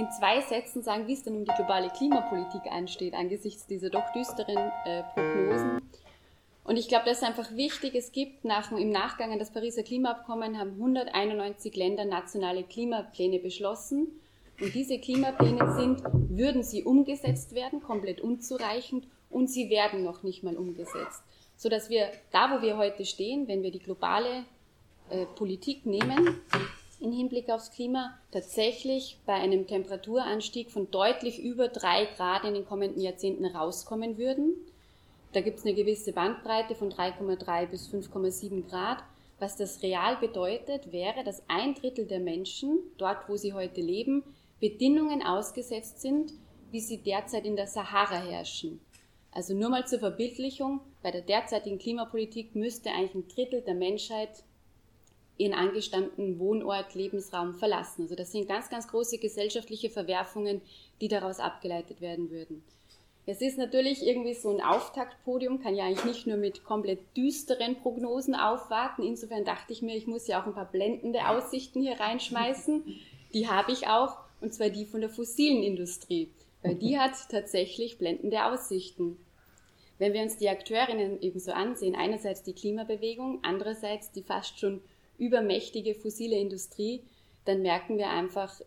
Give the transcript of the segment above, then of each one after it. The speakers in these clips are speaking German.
in zwei Sätzen sagen, wie es denn um die globale Klimapolitik ansteht, angesichts dieser doch düsteren äh, Prognosen. Und ich glaube, das ist einfach wichtig. Es gibt nach, im Nachgang an das Pariser Klimaabkommen haben 191 Länder nationale Klimapläne beschlossen. Und diese Klimapläne sind, würden sie umgesetzt werden, komplett unzureichend und sie werden noch nicht mal umgesetzt. Sodass wir da, wo wir heute stehen, wenn wir die globale äh, Politik nehmen, im Hinblick aufs Klima tatsächlich bei einem Temperaturanstieg von deutlich über drei Grad in den kommenden Jahrzehnten rauskommen würden. Da gibt es eine gewisse Bandbreite von 3,3 bis 5,7 Grad. Was das real bedeutet, wäre, dass ein Drittel der Menschen, dort wo sie heute leben, Bedingungen ausgesetzt sind, wie sie derzeit in der Sahara herrschen. Also nur mal zur Verbildlichung, bei der derzeitigen Klimapolitik müsste eigentlich ein Drittel der Menschheit ihren angestammten Wohnort, Lebensraum verlassen. Also das sind ganz, ganz große gesellschaftliche Verwerfungen, die daraus abgeleitet werden würden. Es ist natürlich irgendwie so ein Auftaktpodium, kann ja eigentlich nicht nur mit komplett düsteren Prognosen aufwarten. Insofern dachte ich mir, ich muss ja auch ein paar blendende Aussichten hier reinschmeißen. Die habe ich auch, und zwar die von der fossilen Industrie, weil die hat tatsächlich blendende Aussichten. Wenn wir uns die Akteurinnen eben so ansehen, einerseits die Klimabewegung, andererseits die fast schon übermächtige fossile Industrie, dann merken wir einfach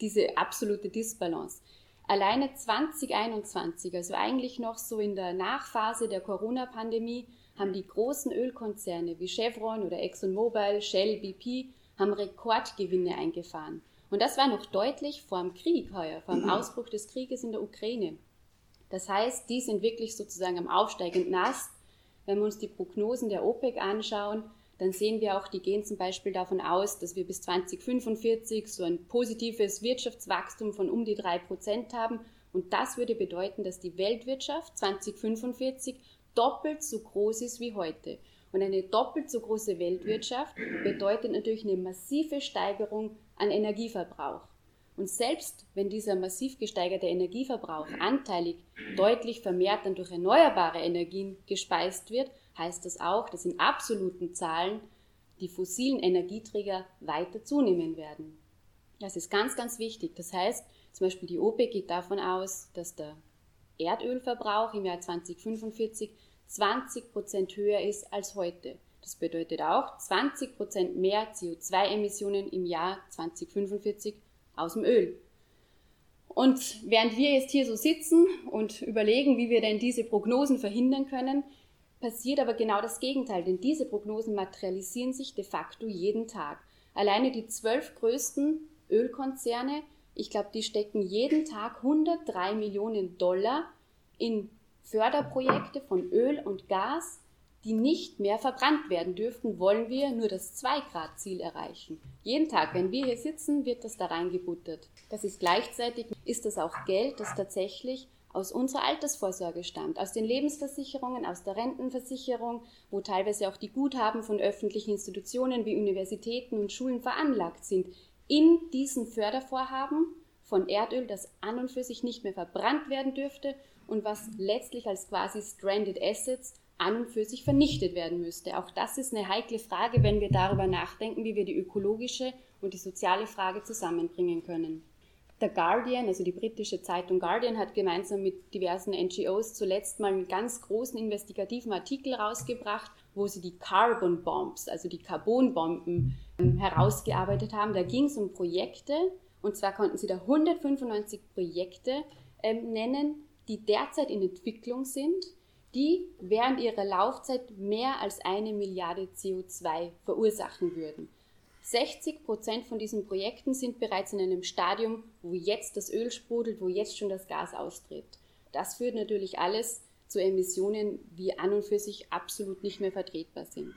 diese absolute Disbalance. Alleine 2021, also eigentlich noch so in der Nachphase der Corona-Pandemie, haben die großen Ölkonzerne wie Chevron oder ExxonMobil, Shell, BP, haben Rekordgewinne eingefahren. Und das war noch deutlich vor dem Krieg heuer, vor dem mhm. Ausbruch des Krieges in der Ukraine. Das heißt, die sind wirklich sozusagen am aufsteigenden Ast. Wenn wir uns die Prognosen der OPEC anschauen, dann sehen wir auch, die gehen zum Beispiel davon aus, dass wir bis 2045 so ein positives Wirtschaftswachstum von um die drei Prozent haben. Und das würde bedeuten, dass die Weltwirtschaft 2045 doppelt so groß ist wie heute. Und eine doppelt so große Weltwirtschaft bedeutet natürlich eine massive Steigerung an Energieverbrauch. Und selbst wenn dieser massiv gesteigerte Energieverbrauch anteilig deutlich vermehrt dann durch erneuerbare Energien gespeist wird, heißt das auch, dass in absoluten Zahlen die fossilen Energieträger weiter zunehmen werden. Das ist ganz, ganz wichtig. Das heißt, zum Beispiel die OPEC geht davon aus, dass der Erdölverbrauch im Jahr 2045 20 Prozent höher ist als heute. Das bedeutet auch 20 Prozent mehr CO2-Emissionen im Jahr 2045 aus dem Öl. Und während wir jetzt hier so sitzen und überlegen, wie wir denn diese Prognosen verhindern können, passiert aber genau das Gegenteil, denn diese Prognosen materialisieren sich de facto jeden Tag. Alleine die zwölf größten Ölkonzerne, ich glaube, die stecken jeden Tag 103 Millionen Dollar in Förderprojekte von Öl und Gas, die nicht mehr verbrannt werden dürften, wollen wir nur das 2-Grad-Ziel erreichen. Jeden Tag, wenn wir hier sitzen, wird das da reingebuttert. Das ist gleichzeitig, ist das auch Geld, das tatsächlich aus unserer Altersvorsorge stammt, aus den Lebensversicherungen, aus der Rentenversicherung, wo teilweise auch die Guthaben von öffentlichen Institutionen wie Universitäten und Schulen veranlagt sind, in diesen Fördervorhaben von Erdöl, das an und für sich nicht mehr verbrannt werden dürfte und was letztlich als quasi Stranded Assets an und für sich vernichtet werden müsste. Auch das ist eine heikle Frage, wenn wir darüber nachdenken, wie wir die ökologische und die soziale Frage zusammenbringen können. Der Guardian, also die britische Zeitung Guardian, hat gemeinsam mit diversen NGOs zuletzt mal einen ganz großen investigativen Artikel rausgebracht, wo sie die Carbon Bombs, also die Carbonbomben, ähm, herausgearbeitet haben. Da ging es um Projekte, und zwar konnten sie da 195 Projekte ähm, nennen, die derzeit in Entwicklung sind, die während ihrer Laufzeit mehr als eine Milliarde CO2 verursachen würden. 60 Prozent von diesen Projekten sind bereits in einem Stadium, wo jetzt das Öl sprudelt, wo jetzt schon das Gas austritt. Das führt natürlich alles zu Emissionen, die an und für sich absolut nicht mehr vertretbar sind.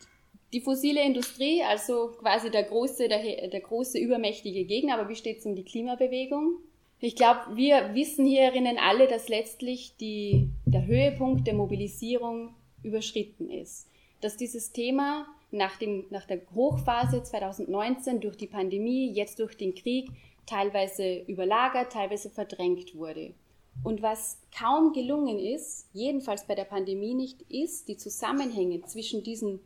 Die fossile Industrie, also quasi der große, der, der große übermächtige Gegner, aber wie steht es um die Klimabewegung? Ich glaube, wir wissen hierinnen alle, dass letztlich die, der Höhepunkt der Mobilisierung überschritten ist. Dass dieses Thema nach, dem, nach der Hochphase 2019 durch die Pandemie, jetzt durch den Krieg, teilweise überlagert, teilweise verdrängt wurde. Und was kaum gelungen ist, jedenfalls bei der Pandemie nicht, ist, die Zusammenhänge zwischen diesen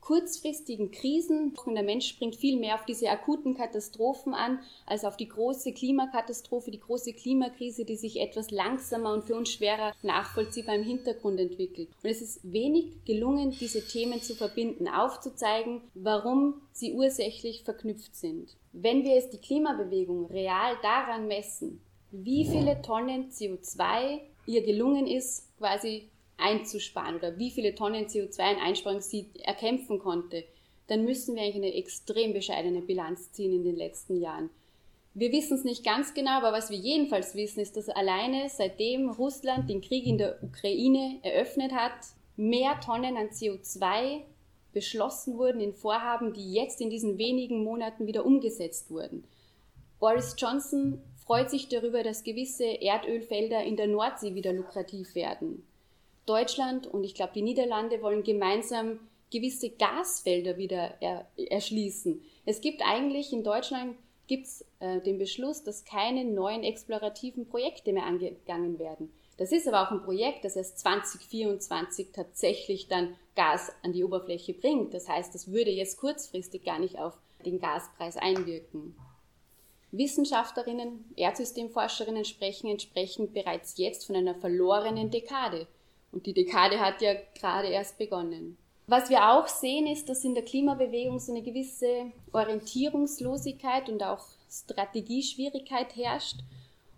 kurzfristigen Krisen. Der Mensch springt viel mehr auf diese akuten Katastrophen an, als auf die große Klimakatastrophe, die große Klimakrise, die sich etwas langsamer und für uns schwerer nachvollziehbar im Hintergrund entwickelt. Und es ist wenig gelungen, diese Themen zu verbinden, aufzuzeigen, warum sie ursächlich verknüpft sind. Wenn wir jetzt die Klimabewegung real daran messen, wie viele Tonnen CO2 ihr gelungen ist, quasi einzusparen oder wie viele Tonnen CO2 in Einsparung sie erkämpfen konnte, dann müssen wir eigentlich eine extrem bescheidene Bilanz ziehen in den letzten Jahren. Wir wissen es nicht ganz genau, aber was wir jedenfalls wissen, ist, dass alleine seitdem Russland den Krieg in der Ukraine eröffnet hat, mehr Tonnen an CO2 beschlossen wurden in Vorhaben, die jetzt in diesen wenigen Monaten wieder umgesetzt wurden. Boris Johnson freut sich darüber, dass gewisse Erdölfelder in der Nordsee wieder lukrativ werden. Deutschland und ich glaube die Niederlande wollen gemeinsam gewisse Gasfelder wieder er, erschließen. Es gibt eigentlich in Deutschland gibt's, äh, den Beschluss, dass keine neuen explorativen Projekte mehr angegangen werden. Das ist aber auch ein Projekt, das erst 2024 tatsächlich dann Gas an die Oberfläche bringt. Das heißt, das würde jetzt kurzfristig gar nicht auf den Gaspreis einwirken. Wissenschaftlerinnen, Erdsystemforscherinnen sprechen entsprechend bereits jetzt von einer verlorenen Dekade. Und die Dekade hat ja gerade erst begonnen. Was wir auch sehen, ist, dass in der Klimabewegung so eine gewisse Orientierungslosigkeit und auch Strategieschwierigkeit herrscht.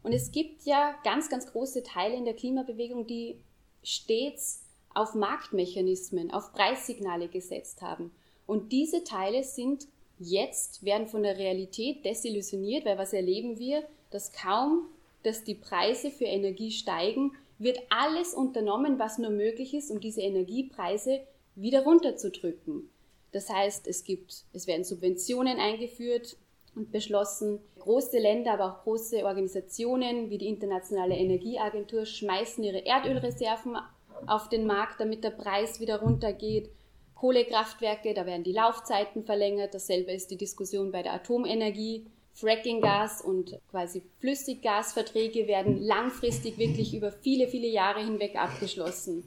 Und es gibt ja ganz, ganz große Teile in der Klimabewegung, die stets auf Marktmechanismen, auf Preissignale gesetzt haben. Und diese Teile sind jetzt, werden von der Realität desillusioniert, weil was erleben wir, dass kaum, dass die Preise für Energie steigen, wird alles unternommen, was nur möglich ist, um diese Energiepreise wieder runterzudrücken. Das heißt, es gibt, es werden Subventionen eingeführt und beschlossen. Große Länder, aber auch große Organisationen wie die Internationale Energieagentur schmeißen ihre Erdölreserven auf den Markt, damit der Preis wieder runtergeht. Kohlekraftwerke, da werden die Laufzeiten verlängert. Dasselbe ist die Diskussion bei der Atomenergie. Frackinggas und quasi Flüssiggasverträge werden langfristig wirklich über viele, viele Jahre hinweg abgeschlossen.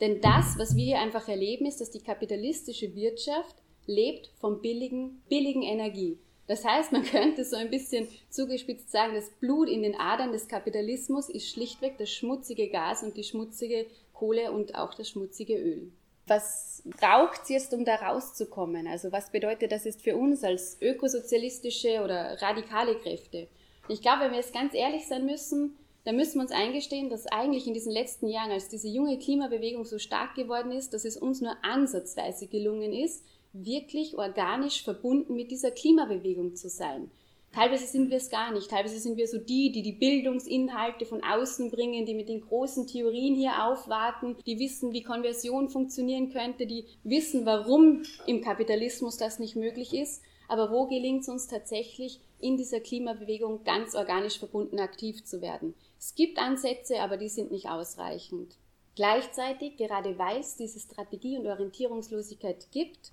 Denn das, was wir hier einfach erleben, ist, dass die kapitalistische Wirtschaft lebt von billigen, billigen Energie. Das heißt, man könnte so ein bisschen zugespitzt sagen, das Blut in den Adern des Kapitalismus ist schlichtweg das schmutzige Gas und die schmutzige Kohle und auch das schmutzige Öl. Was braucht es jetzt, um da rauszukommen? Also was bedeutet das jetzt für uns als ökosozialistische oder radikale Kräfte? Ich glaube, wenn wir jetzt ganz ehrlich sein müssen, dann müssen wir uns eingestehen, dass eigentlich in diesen letzten Jahren, als diese junge Klimabewegung so stark geworden ist, dass es uns nur ansatzweise gelungen ist, wirklich organisch verbunden mit dieser Klimabewegung zu sein. Teilweise sind wir es gar nicht. Teilweise sind wir so die, die die Bildungsinhalte von außen bringen, die mit den großen Theorien hier aufwarten, die wissen, wie Konversion funktionieren könnte, die wissen, warum im Kapitalismus das nicht möglich ist. Aber wo gelingt es uns tatsächlich, in dieser Klimabewegung ganz organisch verbunden aktiv zu werden? Es gibt Ansätze, aber die sind nicht ausreichend. Gleichzeitig, gerade weil es diese Strategie- und Orientierungslosigkeit gibt,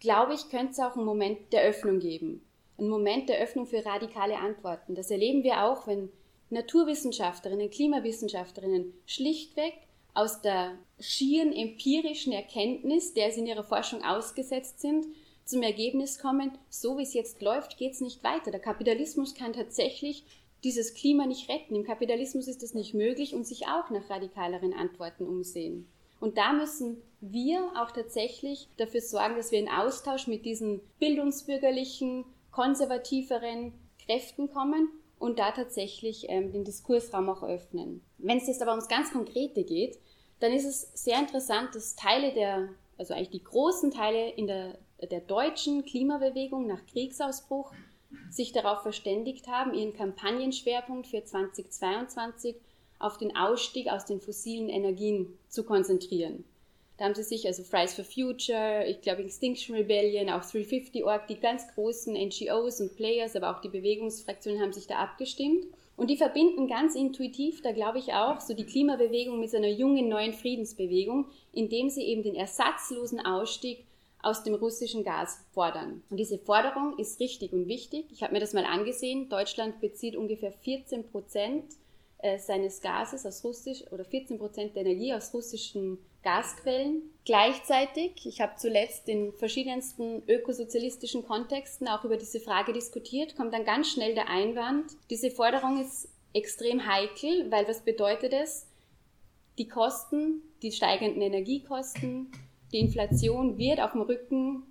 glaube ich, könnte es auch einen Moment der Öffnung geben ein Moment der Öffnung für radikale Antworten. Das erleben wir auch, wenn Naturwissenschaftlerinnen, Klimawissenschaftlerinnen schlichtweg aus der schieren empirischen Erkenntnis, der sie in ihrer Forschung ausgesetzt sind, zum Ergebnis kommen, so wie es jetzt läuft, geht es nicht weiter. Der Kapitalismus kann tatsächlich dieses Klima nicht retten. Im Kapitalismus ist es nicht möglich und sich auch nach radikaleren Antworten umsehen. Und da müssen wir auch tatsächlich dafür sorgen, dass wir in Austausch mit diesen bildungsbürgerlichen, konservativeren Kräften kommen und da tatsächlich ähm, den Diskursraum auch öffnen. Wenn es jetzt aber ums ganz Konkrete geht, dann ist es sehr interessant, dass Teile der, also eigentlich die großen Teile in der, der deutschen Klimabewegung nach Kriegsausbruch sich darauf verständigt haben, ihren Kampagnenschwerpunkt für 2022 auf den Ausstieg aus den fossilen Energien zu konzentrieren. Da haben sie sich, also Fridays for Future, ich glaube Extinction Rebellion, auch 350.org, die ganz großen NGOs und Players, aber auch die Bewegungsfraktionen haben sich da abgestimmt. Und die verbinden ganz intuitiv, da glaube ich auch, so die Klimabewegung mit so einer jungen neuen Friedensbewegung, indem sie eben den ersatzlosen Ausstieg aus dem russischen Gas fordern. Und diese Forderung ist richtig und wichtig. Ich habe mir das mal angesehen. Deutschland bezieht ungefähr 14 Prozent äh, seines Gases aus russisch oder 14 Prozent der Energie aus russischen Gasquellen. Gleichzeitig, ich habe zuletzt in verschiedensten ökosozialistischen Kontexten auch über diese Frage diskutiert, kommt dann ganz schnell der Einwand, diese Forderung ist extrem heikel, weil was bedeutet es? Die Kosten, die steigenden Energiekosten, die Inflation wird auf dem Rücken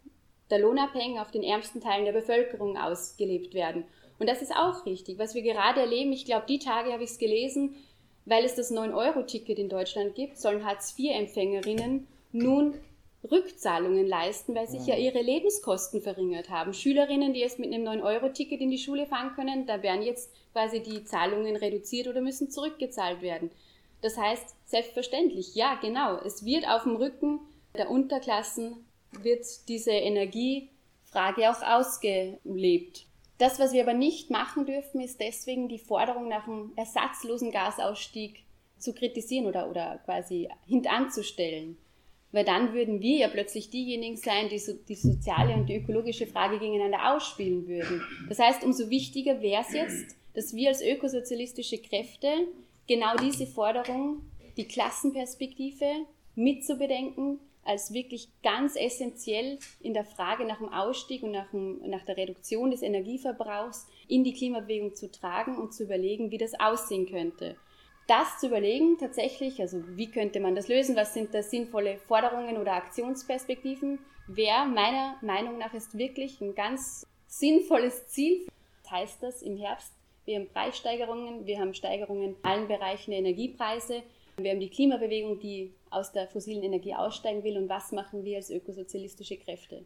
der Lohnabhängigen auf den ärmsten Teilen der Bevölkerung ausgelebt werden. Und das ist auch richtig. Was wir gerade erleben, ich glaube, die Tage habe ich es gelesen, weil es das 9-Euro-Ticket in Deutschland gibt, sollen Hartz-IV-Empfängerinnen nun Rückzahlungen leisten, weil sich ja ihre Lebenskosten verringert haben. Schülerinnen, die jetzt mit einem 9-Euro-Ticket in die Schule fahren können, da werden jetzt quasi die Zahlungen reduziert oder müssen zurückgezahlt werden. Das heißt, selbstverständlich, ja, genau, es wird auf dem Rücken der Unterklassen wird diese Energiefrage auch ausgelebt. Das, was wir aber nicht machen dürfen, ist deswegen die Forderung nach einem ersatzlosen Gasausstieg zu kritisieren oder, oder quasi hintanzustellen. Weil dann würden wir ja plötzlich diejenigen sein, die so, die soziale und die ökologische Frage gegeneinander ausspielen würden. Das heißt, umso wichtiger wäre es jetzt, dass wir als ökosozialistische Kräfte genau diese Forderung, die Klassenperspektive mitzubedenken, als wirklich ganz essentiell in der Frage nach dem Ausstieg und nach, dem, nach der Reduktion des Energieverbrauchs in die Klimabewegung zu tragen und zu überlegen, wie das aussehen könnte. Das zu überlegen tatsächlich, also wie könnte man das lösen, was sind da sinnvolle Forderungen oder Aktionsperspektiven, wäre meiner Meinung nach ist wirklich ein ganz sinnvolles Ziel. Das heißt das im Herbst, wir haben Preissteigerungen, wir haben Steigerungen in allen Bereichen der Energiepreise, wir haben die Klimabewegung, die aus der fossilen Energie aussteigen will und was machen wir als ökosozialistische Kräfte.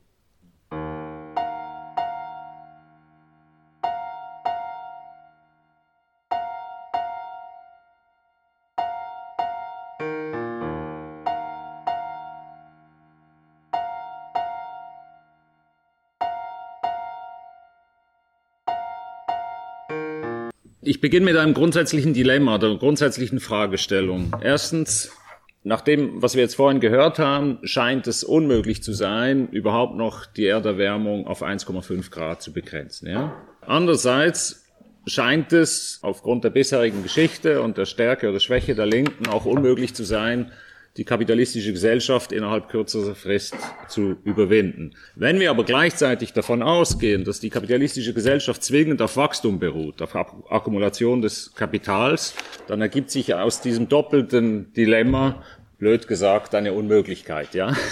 Ich beginne mit einem grundsätzlichen Dilemma, der grundsätzlichen Fragestellung. Erstens, nach dem, was wir jetzt vorhin gehört haben, scheint es unmöglich zu sein, überhaupt noch die Erderwärmung auf 1,5 Grad zu begrenzen. Ja? Andererseits scheint es aufgrund der bisherigen Geschichte und der Stärke oder Schwäche der Linken auch unmöglich zu sein, die kapitalistische Gesellschaft innerhalb kürzerer Frist zu überwinden. Wenn wir aber gleichzeitig davon ausgehen, dass die kapitalistische Gesellschaft zwingend auf Wachstum beruht, auf Akkumulation des Kapitals, dann ergibt sich aus diesem doppelten Dilemma, blöd gesagt, eine Unmöglichkeit, ja.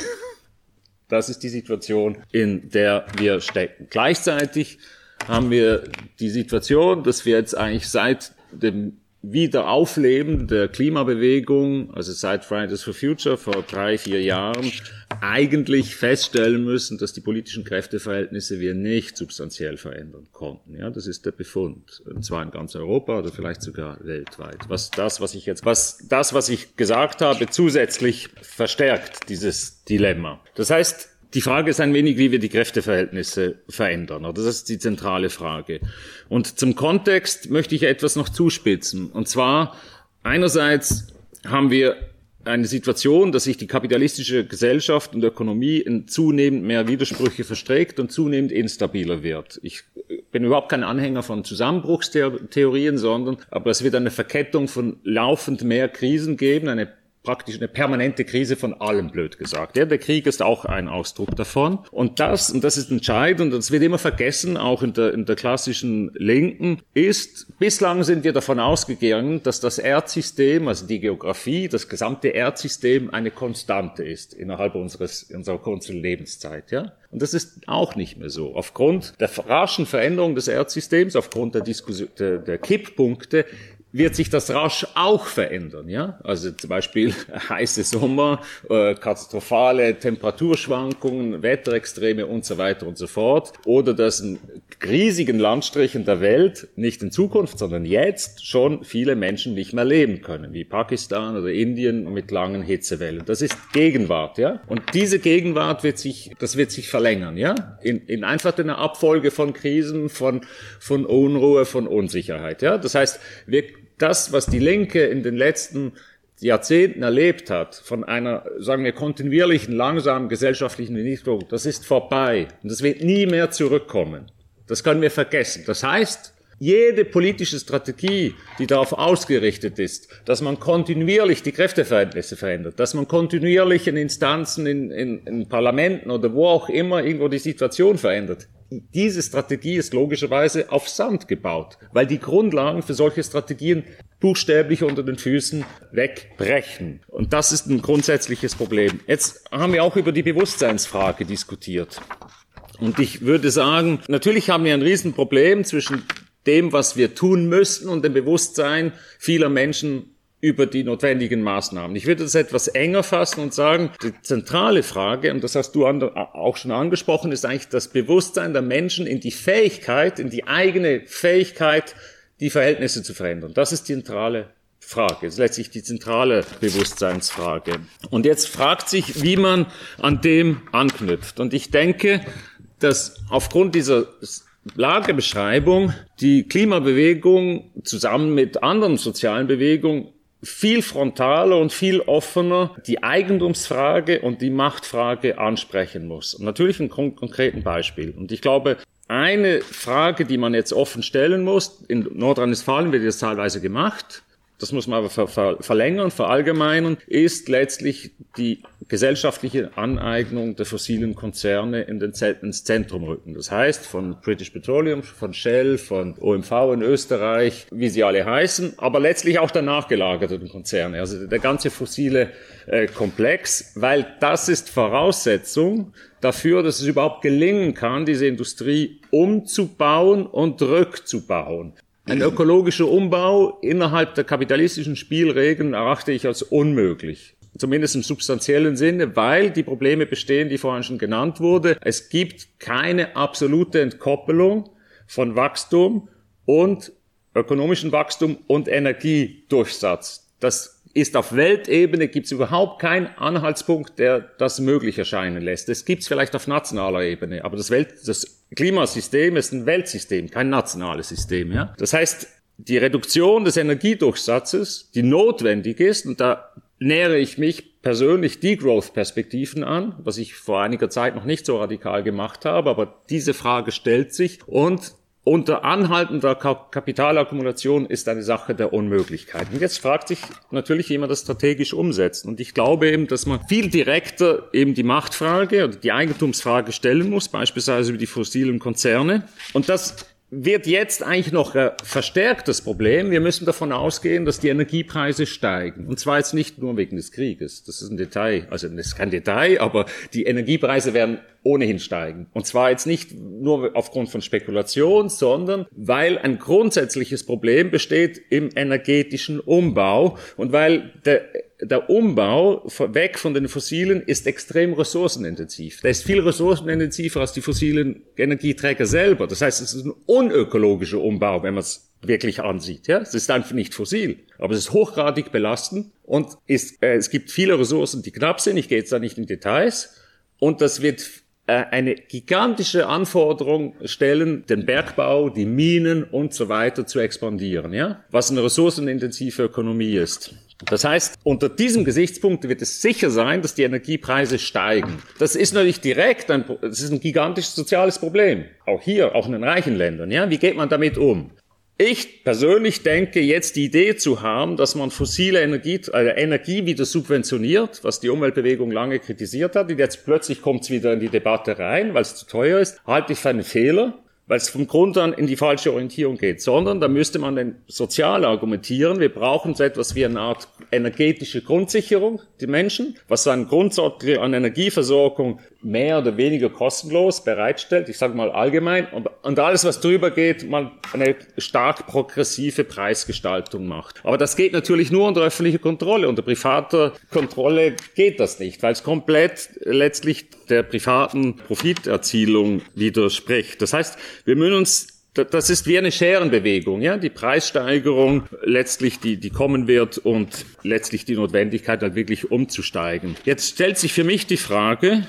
Das ist die Situation, in der wir stecken. Gleichzeitig haben wir die Situation, dass wir jetzt eigentlich seit dem Wiederaufleben der Klimabewegung, also seit Fridays for Future vor drei, vier Jahren, eigentlich feststellen müssen, dass die politischen Kräfteverhältnisse wir nicht substanziell verändern konnten. Ja, das ist der Befund. Und zwar in ganz Europa oder vielleicht sogar weltweit. Was das, was ich jetzt, was das, was ich gesagt habe, zusätzlich verstärkt, dieses Dilemma. Das heißt, die Frage ist ein wenig, wie wir die Kräfteverhältnisse verändern. Das ist die zentrale Frage. Und zum Kontext möchte ich etwas noch zuspitzen. Und zwar, einerseits haben wir eine Situation, dass sich die kapitalistische Gesellschaft und Ökonomie in zunehmend mehr Widersprüche verstreckt und zunehmend instabiler wird. Ich bin überhaupt kein Anhänger von Zusammenbruchstheorien, sondern aber es wird eine Verkettung von laufend mehr Krisen geben, eine praktisch eine permanente Krise von allem, blöd gesagt. Ja, der Krieg ist auch ein Ausdruck davon. Und das, und das ist entscheidend, und das wird immer vergessen, auch in der, in der klassischen Linken, ist, bislang sind wir davon ausgegangen, dass das Erdsystem, also die Geografie, das gesamte Erdsystem eine Konstante ist innerhalb unseres, unserer kurzen Lebenszeit. Ja? Und das ist auch nicht mehr so. Aufgrund der raschen Veränderung des Erdsystems, aufgrund der, Diskussion, der, der Kipppunkte, wird sich das rasch auch verändern. Ja? Also zum Beispiel heiße Sommer, äh, katastrophale Temperaturschwankungen, Wetterextreme und so weiter und so fort. Oder dass in riesigen Landstrichen der Welt, nicht in Zukunft, sondern jetzt schon viele Menschen nicht mehr leben können, wie Pakistan oder Indien mit langen Hitzewellen. Das ist Gegenwart. Ja? Und diese Gegenwart wird sich, das wird sich verlängern. Ja? In, in einfach einer Abfolge von Krisen, von, von Unruhe, von Unsicherheit. Ja? Das heißt, wir das, was die Linke in den letzten Jahrzehnten erlebt hat, von einer, sagen wir, kontinuierlichen, langsamen gesellschaftlichen Entwicklung, das ist vorbei. Und das wird nie mehr zurückkommen. Das können wir vergessen. Das heißt, Jede politische Strategie, die darauf ausgerichtet ist, dass man kontinuierlich die Kräfteverhältnisse verändert, dass man kontinuierlich in Instanzen, in, in, in Parlamenten oder wo auch immer irgendwo die Situation verändert, diese Strategie ist logischerweise auf Sand gebaut, weil die Grundlagen für solche Strategien buchstäblich unter den Füßen wegbrechen. Und das ist ein grundsätzliches Problem. Jetzt haben wir auch über die Bewusstseinsfrage diskutiert. Und ich würde sagen, natürlich haben wir ein Riesenproblem zwischen dem, was wir tun müssen und dem Bewusstsein vieler Menschen über die notwendigen Maßnahmen. Ich würde das etwas enger fassen und sagen, die zentrale Frage, und das hast du auch schon angesprochen, ist eigentlich das Bewusstsein der Menschen in die Fähigkeit, in die eigene Fähigkeit, die Verhältnisse zu verändern. Das ist die zentrale Frage. Das ist letztlich die zentrale Bewusstseinsfrage. Und jetzt fragt sich, wie man an dem anknüpft. Und ich denke, dass aufgrund dieser Lagebeschreibung die Klimabewegung zusammen mit anderen sozialen Bewegungen viel frontaler und viel offener die Eigentumsfrage und die Machtfrage ansprechen muss. Und natürlich ein konkreten Beispiel. Und ich glaube, eine Frage, die man jetzt offen stellen muss, in Nordrhein-Westfalen wird das teilweise gemacht, das muss man aber ver ver verlängern, verallgemeinern, ist letztlich die gesellschaftliche Aneignung der fossilen Konzerne in den ins Zentrum rücken. Das heißt, von British Petroleum, von Shell, von OMV in Österreich, wie sie alle heißen, aber letztlich auch der nachgelagerten Konzerne, also der ganze fossile äh, Komplex, weil das ist Voraussetzung dafür, dass es überhaupt gelingen kann, diese Industrie umzubauen und rückzubauen. Ein ökologischer Umbau innerhalb der kapitalistischen Spielregeln erachte ich als unmöglich. Zumindest im substanziellen Sinne, weil die Probleme bestehen, die vorhin schon genannt wurde. Es gibt keine absolute Entkoppelung von Wachstum und ökonomischem Wachstum und Energiedurchsatz. Das ist auf Weltebene gibt es überhaupt keinen Anhaltspunkt, der das möglich erscheinen lässt. Es gibt es vielleicht auf nationaler Ebene, aber das, Welt, das Klimasystem ist ein Weltsystem, kein nationales System. Ja? Das heißt, die Reduktion des Energiedurchsatzes, die notwendig ist, und da nähere ich mich persönlich die Growth-Perspektiven an, was ich vor einiger Zeit noch nicht so radikal gemacht habe, aber diese Frage stellt sich und unter anhaltender Kapitalakkumulation ist eine Sache der Unmöglichkeit. Und jetzt fragt sich natürlich, wie man das strategisch umsetzt. Und ich glaube eben, dass man viel direkter eben die Machtfrage oder die Eigentumsfrage stellen muss, beispielsweise über die fossilen Konzerne. Und das wird jetzt eigentlich noch äh, verstärkt das Problem. Wir müssen davon ausgehen, dass die Energiepreise steigen. Und zwar jetzt nicht nur wegen des Krieges. Das ist ein Detail. Also das ist kein Detail, aber die Energiepreise werden ohnehin steigen. Und zwar jetzt nicht nur aufgrund von Spekulation, sondern weil ein grundsätzliches Problem besteht im energetischen Umbau und weil der der Umbau weg von den fossilen ist extrem ressourcenintensiv. Der ist viel ressourcenintensiver als die fossilen Energieträger selber. Das heißt, es ist ein unökologischer Umbau, wenn man es wirklich ansieht. Ja, es ist einfach nicht fossil, aber es ist hochgradig belastend und ist, äh, es gibt viele Ressourcen, die knapp sind. Ich gehe jetzt da nicht in Details und das wird äh, eine gigantische Anforderung stellen, den Bergbau, die Minen und so weiter zu expandieren, ja, was eine ressourcenintensive Ökonomie ist. Das heißt, unter diesem Gesichtspunkt wird es sicher sein, dass die Energiepreise steigen. Das ist natürlich direkt ein, das ist ein gigantisches soziales Problem. Auch hier, auch in den reichen Ländern. Ja, wie geht man damit um? Ich persönlich denke, jetzt die Idee zu haben, dass man fossile Energie, äh, Energie wieder subventioniert, was die Umweltbewegung lange kritisiert hat, und jetzt plötzlich kommt es wieder in die Debatte rein, weil es zu teuer ist, halte ich für einen Fehler weil es vom Grund an in die falsche Orientierung geht, sondern da müsste man dann sozial argumentieren. Wir brauchen so etwas wie eine Art energetische Grundsicherung, die Menschen, was ein Grundsatz an Energieversorgung mehr oder weniger kostenlos bereitstellt, ich sage mal allgemein, und alles, was drüber geht, man eine stark progressive Preisgestaltung macht. Aber das geht natürlich nur unter öffentlicher Kontrolle. Unter privater Kontrolle geht das nicht, weil es komplett letztlich der privaten Profiterzielung widerspricht. Das heißt, wir müssen uns das ist wie eine Scherenbewegung, ja, die Preissteigerung letztlich, die, die kommen wird und letztlich die Notwendigkeit, halt wirklich umzusteigen. Jetzt stellt sich für mich die Frage,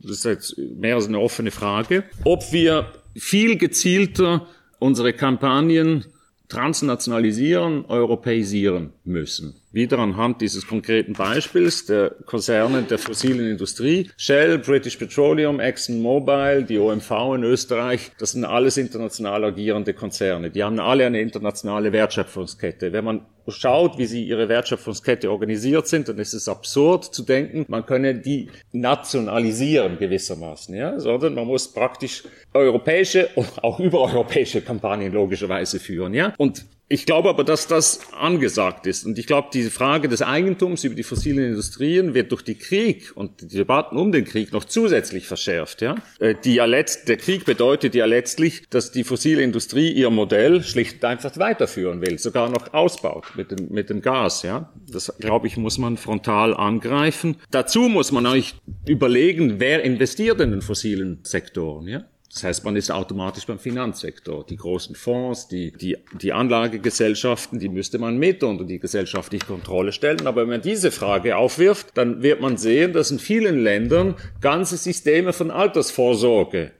das ist jetzt mehr als eine offene Frage, ob wir viel gezielter unsere Kampagnen transnationalisieren, europäisieren müssen. Wieder anhand dieses konkreten Beispiels der Konzerne der fossilen Industrie. Shell, British Petroleum, ExxonMobil, die OMV in Österreich, das sind alles international agierende Konzerne. Die haben alle eine internationale Wertschöpfungskette. Wenn man schaut, wie sie ihre Wertschöpfungskette organisiert sind, dann ist es absurd zu denken, man könne die nationalisieren gewissermaßen, ja, sondern man muss praktisch europäische und auch übereuropäische Kampagnen logischerweise führen, ja. Und ich glaube aber, dass das angesagt ist. Und ich glaube, diese Frage des Eigentums über die fossilen Industrien wird durch die Krieg und die Debatten um den Krieg noch zusätzlich verschärft. Ja? Äh, die ja letzt, der Krieg bedeutet ja letztlich, dass die fossile Industrie ihr Modell schlicht und einfach weiterführen will, sogar noch ausbaut mit dem, mit dem Gas. Ja? Das, glaube ich, muss man frontal angreifen. Dazu muss man euch überlegen, wer investiert in den fossilen Sektoren. Ja? Das heißt, man ist automatisch beim Finanzsektor. Die großen Fonds, die, die, die Anlagegesellschaften, die müsste man mit unter die gesellschaftliche Kontrolle stellen. Aber wenn man diese Frage aufwirft, dann wird man sehen, dass in vielen Ländern ganze Systeme von Altersvorsorge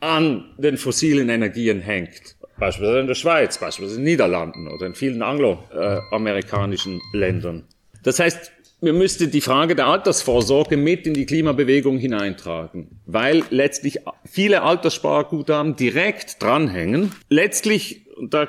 an den fossilen Energien hängt. Beispielsweise in der Schweiz, beispielsweise in den Niederlanden oder in vielen angloamerikanischen Ländern. Das heißt, wir müssten die Frage der Altersvorsorge mit in die Klimabewegung hineintragen, weil letztlich viele Alterssparguthaben direkt dranhängen. Letztlich, da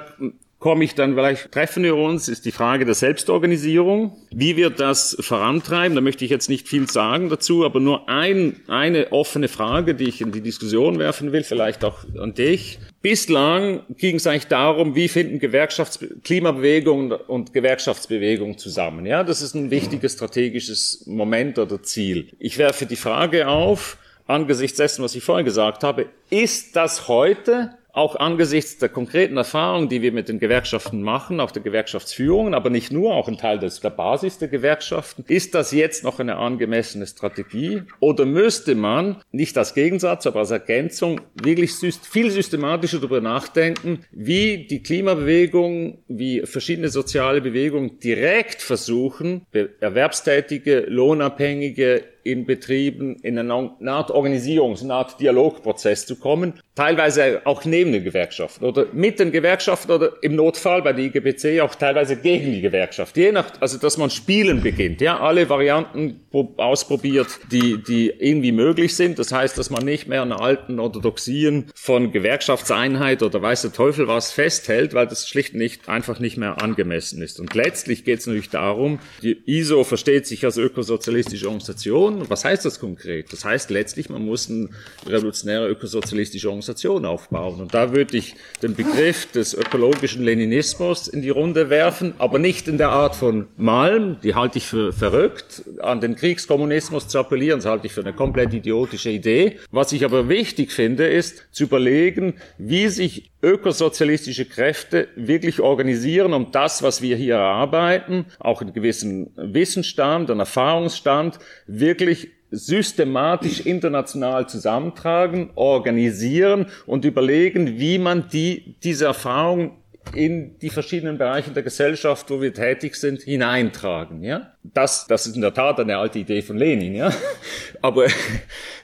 komme ich dann, vielleicht treffen wir uns, ist die Frage der Selbstorganisierung. Wie wir das vorantreiben, da möchte ich jetzt nicht viel sagen dazu, aber nur ein, eine offene Frage, die ich in die Diskussion werfen will, vielleicht auch an dich. Bislang ging es eigentlich darum, wie finden Gewerkschafts Klimabewegung und Gewerkschaftsbewegung zusammen. Ja, das ist ein wichtiges strategisches Moment oder Ziel. Ich werfe die Frage auf, angesichts dessen, was ich vorhin gesagt habe, ist das heute auch angesichts der konkreten Erfahrungen, die wir mit den Gewerkschaften machen, auch der Gewerkschaftsführung, aber nicht nur, auch ein Teil des, der Basis der Gewerkschaften, ist das jetzt noch eine angemessene Strategie? Oder müsste man nicht als Gegensatz, aber als Ergänzung wirklich viel systematischer darüber nachdenken, wie die Klimabewegung, wie verschiedene soziale Bewegungen direkt versuchen, erwerbstätige, lohnabhängige in Betrieben in eine Art Organisierungs-, eine Art Dialogprozess zu kommen, teilweise auch neben den Gewerkschaften oder mit den Gewerkschaften oder im Notfall bei der IGBC auch teilweise gegen die Gewerkschaft. Je nach, also dass man spielen beginnt, ja, alle Varianten ausprobiert, die, die irgendwie möglich sind. Das heißt, dass man nicht mehr an alten Orthodoxien von Gewerkschaftseinheit oder weiß der Teufel was festhält, weil das schlicht nicht, einfach nicht mehr angemessen ist. Und letztlich geht es natürlich darum, die ISO versteht sich als ökosozialistische Organisation, Organisation. Was heißt das konkret? Das heißt letztlich, man muss eine revolutionäre ökosozialistische Organisation aufbauen. Und da würde ich den Begriff des ökologischen Leninismus in die Runde werfen, aber nicht in der Art von Malm, die halte ich für verrückt, an den Kriegskommunismus zu appellieren, das halte ich für eine komplett idiotische Idee. Was ich aber wichtig finde, ist zu überlegen, wie sich ökosozialistische Kräfte wirklich organisieren, um das, was wir hier erarbeiten, auch einen gewissen Wissensstand, einen Erfahrungsstand, wirklich systematisch international zusammentragen, organisieren und überlegen, wie man die, diese Erfahrung in die verschiedenen Bereiche der Gesellschaft, wo wir tätig sind, hineintragen. Ja, das, das ist in der Tat eine alte Idee von Lenin. Ja, aber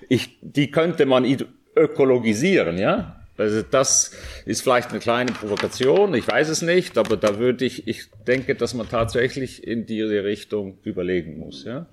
ich, die könnte man ökologisieren. Ja, also das ist vielleicht eine kleine Provokation, ich weiß es nicht, aber da würde ich, ich denke, dass man tatsächlich in diese Richtung überlegen muss. Ja?